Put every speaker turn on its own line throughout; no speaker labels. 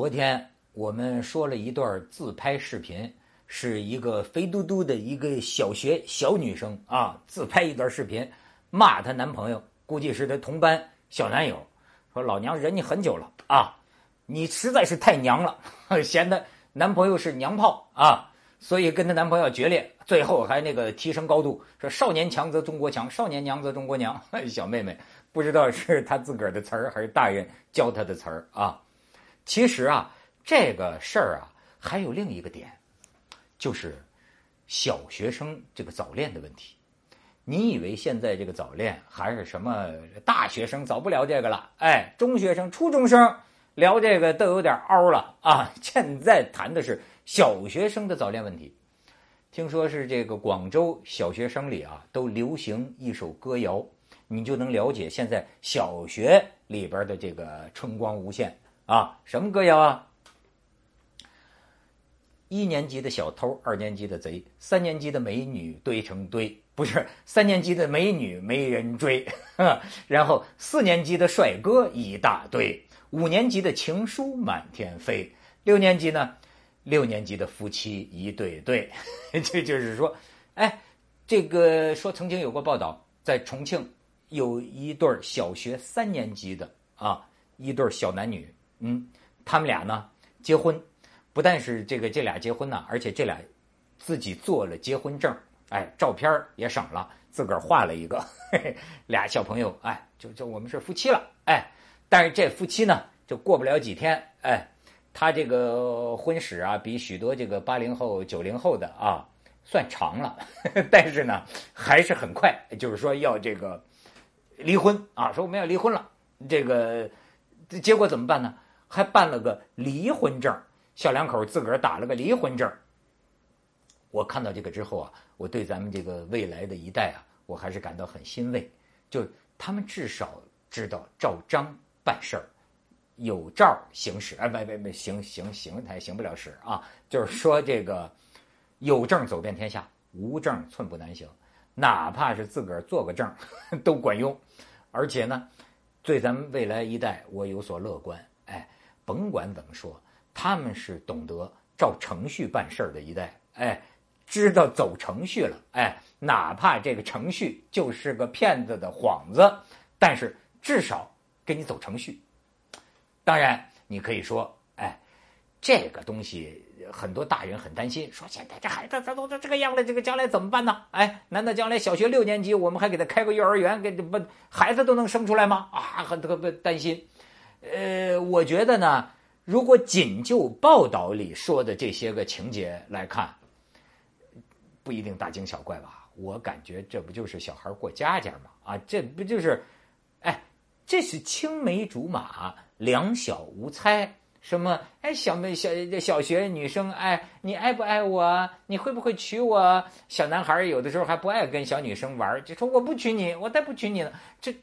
昨天我们说了一段自拍视频，是一个肥嘟嘟的一个小学小女生啊，自拍一段视频，骂她男朋友，估计是她同班小男友，说老娘忍你很久了啊，你实在是太娘了，嫌她男朋友是娘炮啊，所以跟她男朋友决裂，最后还那个提升高度，说少年强则中国强，少年娘则中国娘。小妹妹不知道是她自个儿的词儿，还是大人教她的词儿啊。其实啊，这个事儿啊，还有另一个点，就是小学生这个早恋的问题。你以为现在这个早恋还是什么大学生早不聊这个了？哎，中学生、初中生聊这个都有点凹了啊！现在谈的是小学生的早恋问题。听说是这个广州小学生里啊，都流行一首歌谣，你就能了解现在小学里边的这个春光无限。啊，什么歌谣啊？一年级的小偷，二年级的贼，三年级的美女堆成堆，不是三年级的美女没人追，然后四年级的帅哥一大堆，五年级的情书满天飞，六年级呢，六年级的夫妻一对对，这就是说，哎，这个说曾经有过报道，在重庆有一对小学三年级的啊，一对小男女。嗯，他们俩呢结婚，不但是这个这俩结婚呢，而且这俩自己做了结婚证，哎，照片也省了，自个儿画了一个，嘿嘿，俩小朋友，哎，就就我们是夫妻了，哎，但是这夫妻呢，就过不了几天，哎，他这个婚史啊，比许多这个八零后、九零后的啊算长了，但是呢，还是很快，就是说要这个离婚啊，说我们要离婚了，这个结果怎么办呢？还办了个离婚证，小两口自个儿打了个离婚证。我看到这个之后啊，我对咱们这个未来的一代啊，我还是感到很欣慰。就他们至少知道照章办事儿，有照行使。哎，不不不，行行行，他也行不了使啊。就是说这个有证走遍天下，无证寸步难行。哪怕是自个儿做个证 都管用。而且呢，对咱们未来一代，我有所乐观。哎甭管怎么说，他们是懂得照程序办事儿的一代，哎，知道走程序了，哎，哪怕这个程序就是个骗子的幌子，但是至少给你走程序。当然，你可以说，哎，这个东西很多大人很担心，说现在这孩子他都这个样了，这个将来怎么办呢？哎，难道将来小学六年级我们还给他开个幼儿园，给不孩子都能生出来吗？啊，很特别担心。呃，我觉得呢，如果仅就报道里说的这些个情节来看，不一定大惊小怪吧？我感觉这不就是小孩过家家吗？啊，这不就是，哎，这是青梅竹马，两小无猜。什么？哎，小妹小小学女生，哎，你爱不爱我？你会不会娶我？小男孩有的时候还不爱跟小女生玩，就说我不娶你，我才不娶你呢。这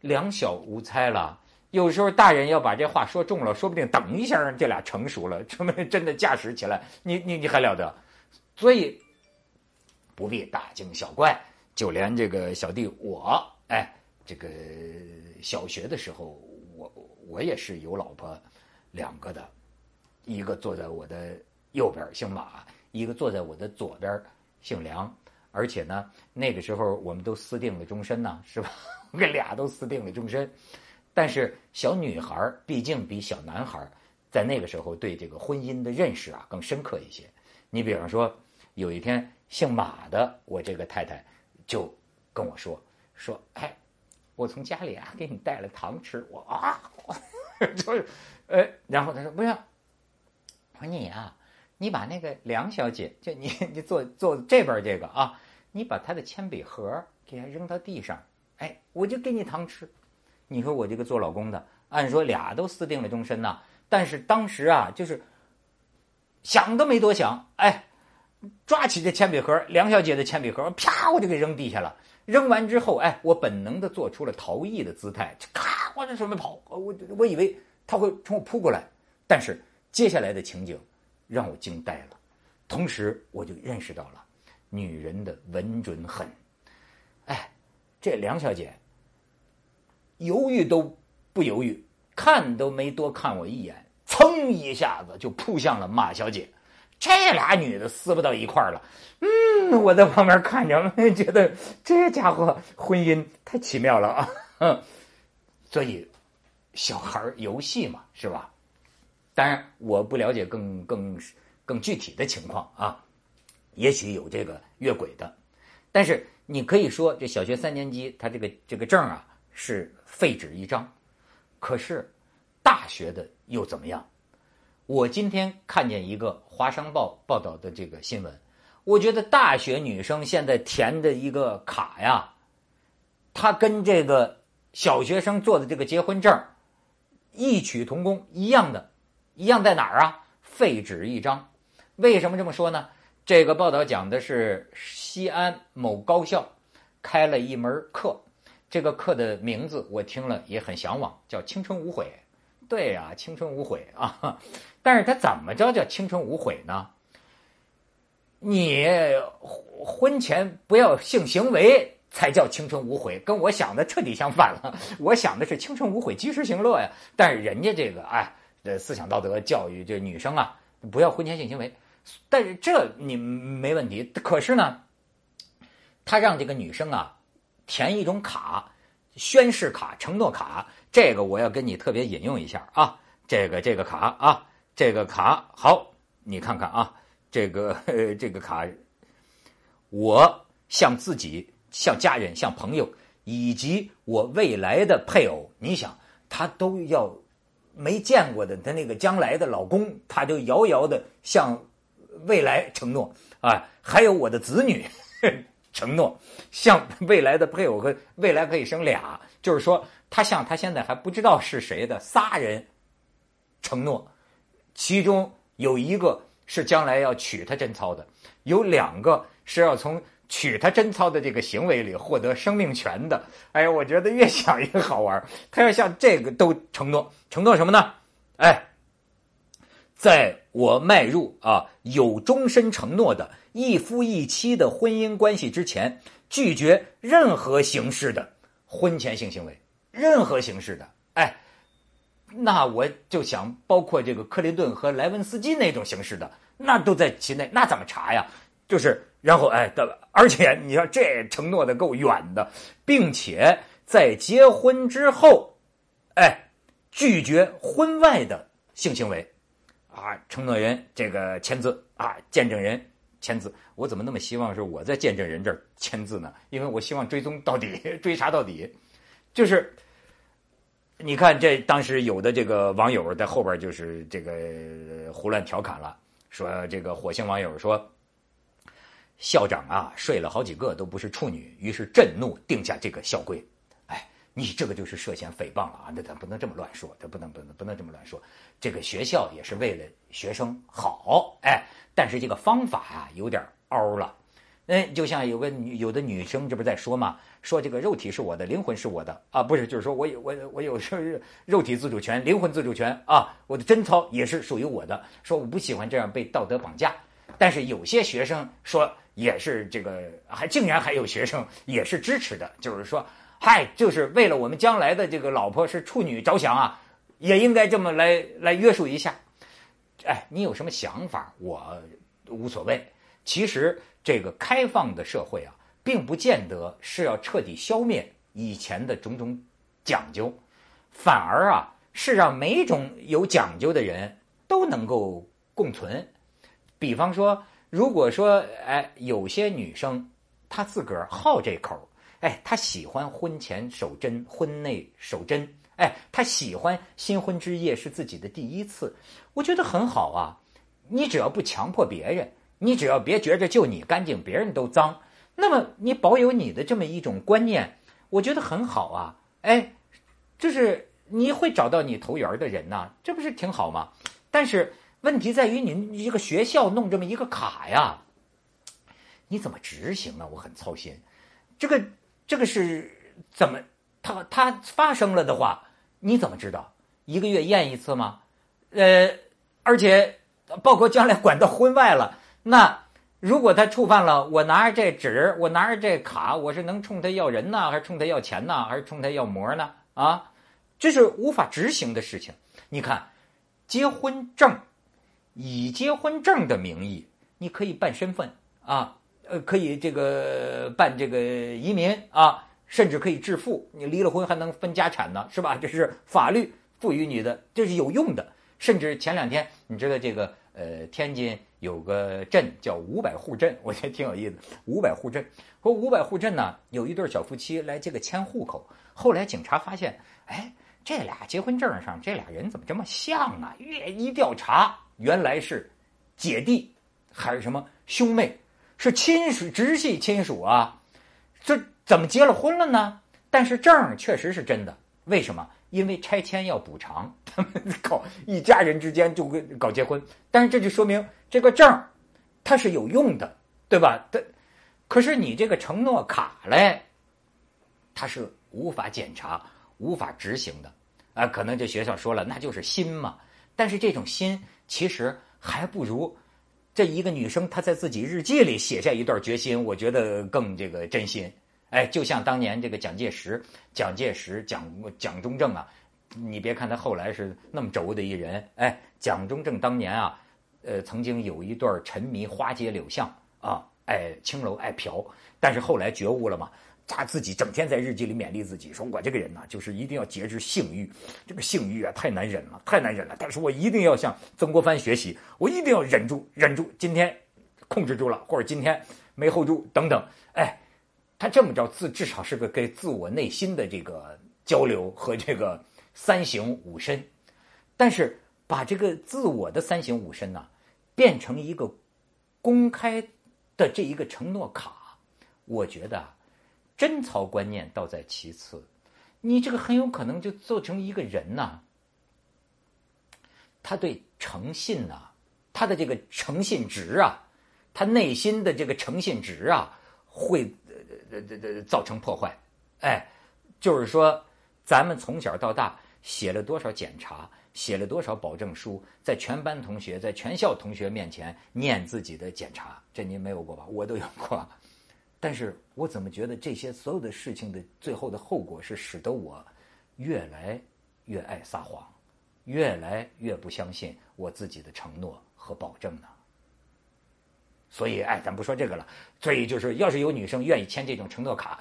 两小无猜了。有时候大人要把这话说重了，说不定等一下这俩成熟了，成 为真的驾驶起来，你你你还了得？所以不必大惊小怪。就连这个小弟我，哎，这个小学的时候，我我也是有老婆两个的，一个坐在我的右边姓马，一个坐在我的左边姓梁，而且呢，那个时候我们都私定了终身呢，是吧？我们俩都私定了终身。但是小女孩毕竟比小男孩在那个时候对这个婚姻的认识啊更深刻一些。你比方说，有一天姓马的我这个太太就跟我说说，哎，我从家里啊给你带了糖吃，我啊，就是，呃，然后他说不要，我说你啊，你把那个梁小姐，就你你坐坐这边这个啊，你把她的铅笔盒给她扔到地上，哎，我就给你糖吃。你说我这个做老公的，按说俩都私定了终身呐，但是当时啊，就是想都没多想，哎，抓起这铅笔盒，梁小姐的铅笔盒，啪，我就给扔地下了。扔完之后，哎，我本能的做出了逃逸的姿态，就咔，我就准备跑。我我以为他会冲我扑过来，但是接下来的情景让我惊呆了，同时我就认识到了女人的稳准狠。哎，这梁小姐。犹豫都不犹豫，看都没多看我一眼，噌一下子就扑向了马小姐。这俩女的撕不到一块儿了。嗯，我在旁边看着，觉得这家伙婚姻太奇妙了啊。所以，小孩游戏嘛，是吧？当然，我不了解更更更具体的情况啊。也许有这个越轨的，但是你可以说，这小学三年级他这个这个证啊是废纸一张。可是，大学的又怎么样？我今天看见一个《华商报》报道的这个新闻，我觉得大学女生现在填的一个卡呀，她跟这个小学生做的这个结婚证异曲同工，一样的，一样在哪儿啊？废纸一张。为什么这么说呢？这个报道讲的是西安某高校开了一门课，这个课的名字我听了也很向往，叫“青春无悔”。对呀，青春无悔啊！但是他怎么着叫青春无悔呢？你婚前不要性行为才叫青春无悔，跟我想的彻底相反了。我想的是青春无悔，及时行乐呀。但是人家这个哎，这思想道德教育，这女生啊，不要婚前性行为。但是这你没问题。可是呢，他让这个女生啊填一种卡，宣誓卡、承诺卡。这个我要跟你特别引用一下啊，这个这个卡啊，这个卡好，你看看啊，这个这个卡，我向自己、向家人、向朋友以及我未来的配偶，你想他都要没见过的他那个将来的老公，他就遥遥的向未来承诺啊，还有我的子女承诺，向未来的配偶和未来可以生俩，就是说。他向他现在还不知道是谁的仨人承诺，其中有一个是将来要娶她贞操的，有两个是要从娶她贞操的这个行为里获得生命权的。哎呀，我觉得越想越好玩。他要向这个都承诺，承诺什么呢？哎，在我迈入啊有终身承诺的一夫一妻的婚姻关系之前，拒绝任何形式的婚前性行为。任何形式的，哎，那我就想，包括这个克林顿和莱文斯基那种形式的，那都在其内，那怎么查呀？就是，然后哎，而且你说这承诺的够远的，并且在结婚之后，哎，拒绝婚外的性行为，啊，承诺人这个签字啊，见证人签字，我怎么那么希望是我在见证人这儿签字呢？因为我希望追踪到底，追查到底，就是。你看，这当时有的这个网友在后边就是这个胡乱调侃了，说这个火星网友说，校长啊睡了好几个都不是处女，于是震怒定下这个校规。你这个就是涉嫌诽谤了啊！那咱不能这么乱说，这不能不能不能这么乱说。这个学校也是为了学生好，哎，但是这个方法啊有点凹了。哎，就像有个女有的女生，这不是在说吗？说这个肉体是我的，灵魂是我的啊，不是，就是说我有我我有是肉体自主权，灵魂自主权啊，我的贞操也是属于我的。说我不喜欢这样被道德绑架，但是有些学生说也是这个，还竟然还有学生也是支持的，就是说，嗨，就是为了我们将来的这个老婆是处女着想啊，也应该这么来来约束一下。哎，你有什么想法？我无所谓。其实。这个开放的社会啊，并不见得是要彻底消灭以前的种种讲究，反而啊是让每种有讲究的人都能够共存。比方说，如果说哎，有些女生她自个儿好这口，哎，他喜欢婚前守贞，婚内守贞，哎，他喜欢新婚之夜是自己的第一次，我觉得很好啊。你只要不强迫别人。你只要别觉着就你干净，别人都脏，那么你保有你的这么一种观念，我觉得很好啊。哎，就是你会找到你投缘的人呐，这不是挺好吗？但是问题在于你一个学校弄这么一个卡呀，你怎么执行呢？我很操心。这个这个是怎么？他他发生了的话，你怎么知道？一个月验一次吗？呃，而且包括将来管到婚外了。那如果他触犯了，我拿着这纸，我拿着这卡，我是能冲他要人呢，还是冲他要钱呢，还是冲他要膜呢？啊，这是无法执行的事情。你看，结婚证，以结婚证的名义，你可以办身份啊，呃，可以这个办这个移民啊，甚至可以致富。你离了婚还能分家产呢，是吧？这是法律赋予你的，这是有用的。甚至前两天，你知道这个呃，天津有个镇叫五百户镇，我觉得挺有意思。五百户镇说五百户镇呢，有一对小夫妻来这个迁户口，后来警察发现，哎。这俩结婚证上这俩人怎么这么像啊？越一调查，原来是姐弟还是什么兄妹，是亲属直系亲属啊？这怎么结了婚了呢？但是证确实是真的，为什么？因为拆迁要补偿，他们搞一家人之间就搞结婚，但是这就说明这个证它是有用的，对吧？它可是你这个承诺卡嘞，它是无法检查、无法执行的。啊，可能这学校说了，那就是心嘛。但是这种心其实还不如这一个女生她在自己日记里写下一段决心，我觉得更这个真心。哎，就像当年这个蒋介石、蒋介石、蒋蒋中正啊，你别看他后来是那么轴的一人，哎，蒋中正当年啊，呃，曾经有一段沉迷花街柳巷啊，爱青楼爱嫖，但是后来觉悟了嘛。他自己整天在日记里勉励自己，说我这个人呢，就是一定要节制性欲，这个性欲啊太难忍了，太难忍了。但是我一定要向曾国藩学习，我一定要忍住，忍住。今天控制住了，或者今天没 hold 住，等等。哎，他这么着自至少是个给自我内心的这个交流和这个三省吾身。但是把这个自我的三省吾身呢，变成一个公开的这一个承诺卡，我觉得。贞操观念倒在其次，你这个很有可能就做成一个人呐。他对诚信呐，他的这个诚信值啊，他内心的这个诚信值啊，会呃呃呃造成破坏。哎，就是说，咱们从小到大写了多少检查，写了多少保证书，在全班同学、在全校同学面前念自己的检查，这您没有过吧？我都有过。但是我怎么觉得这些所有的事情的最后的后果是使得我越来越爱撒谎，越来越不相信我自己的承诺和保证呢？所以，哎，咱不说这个了。所以就是，要是有女生愿意签这种承诺卡，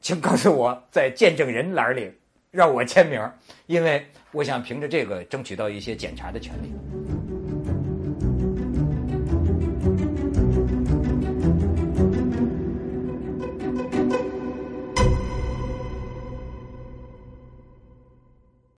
请告诉我在见证人栏里让我签名，因为我想凭着这个争取到一些检查的权利。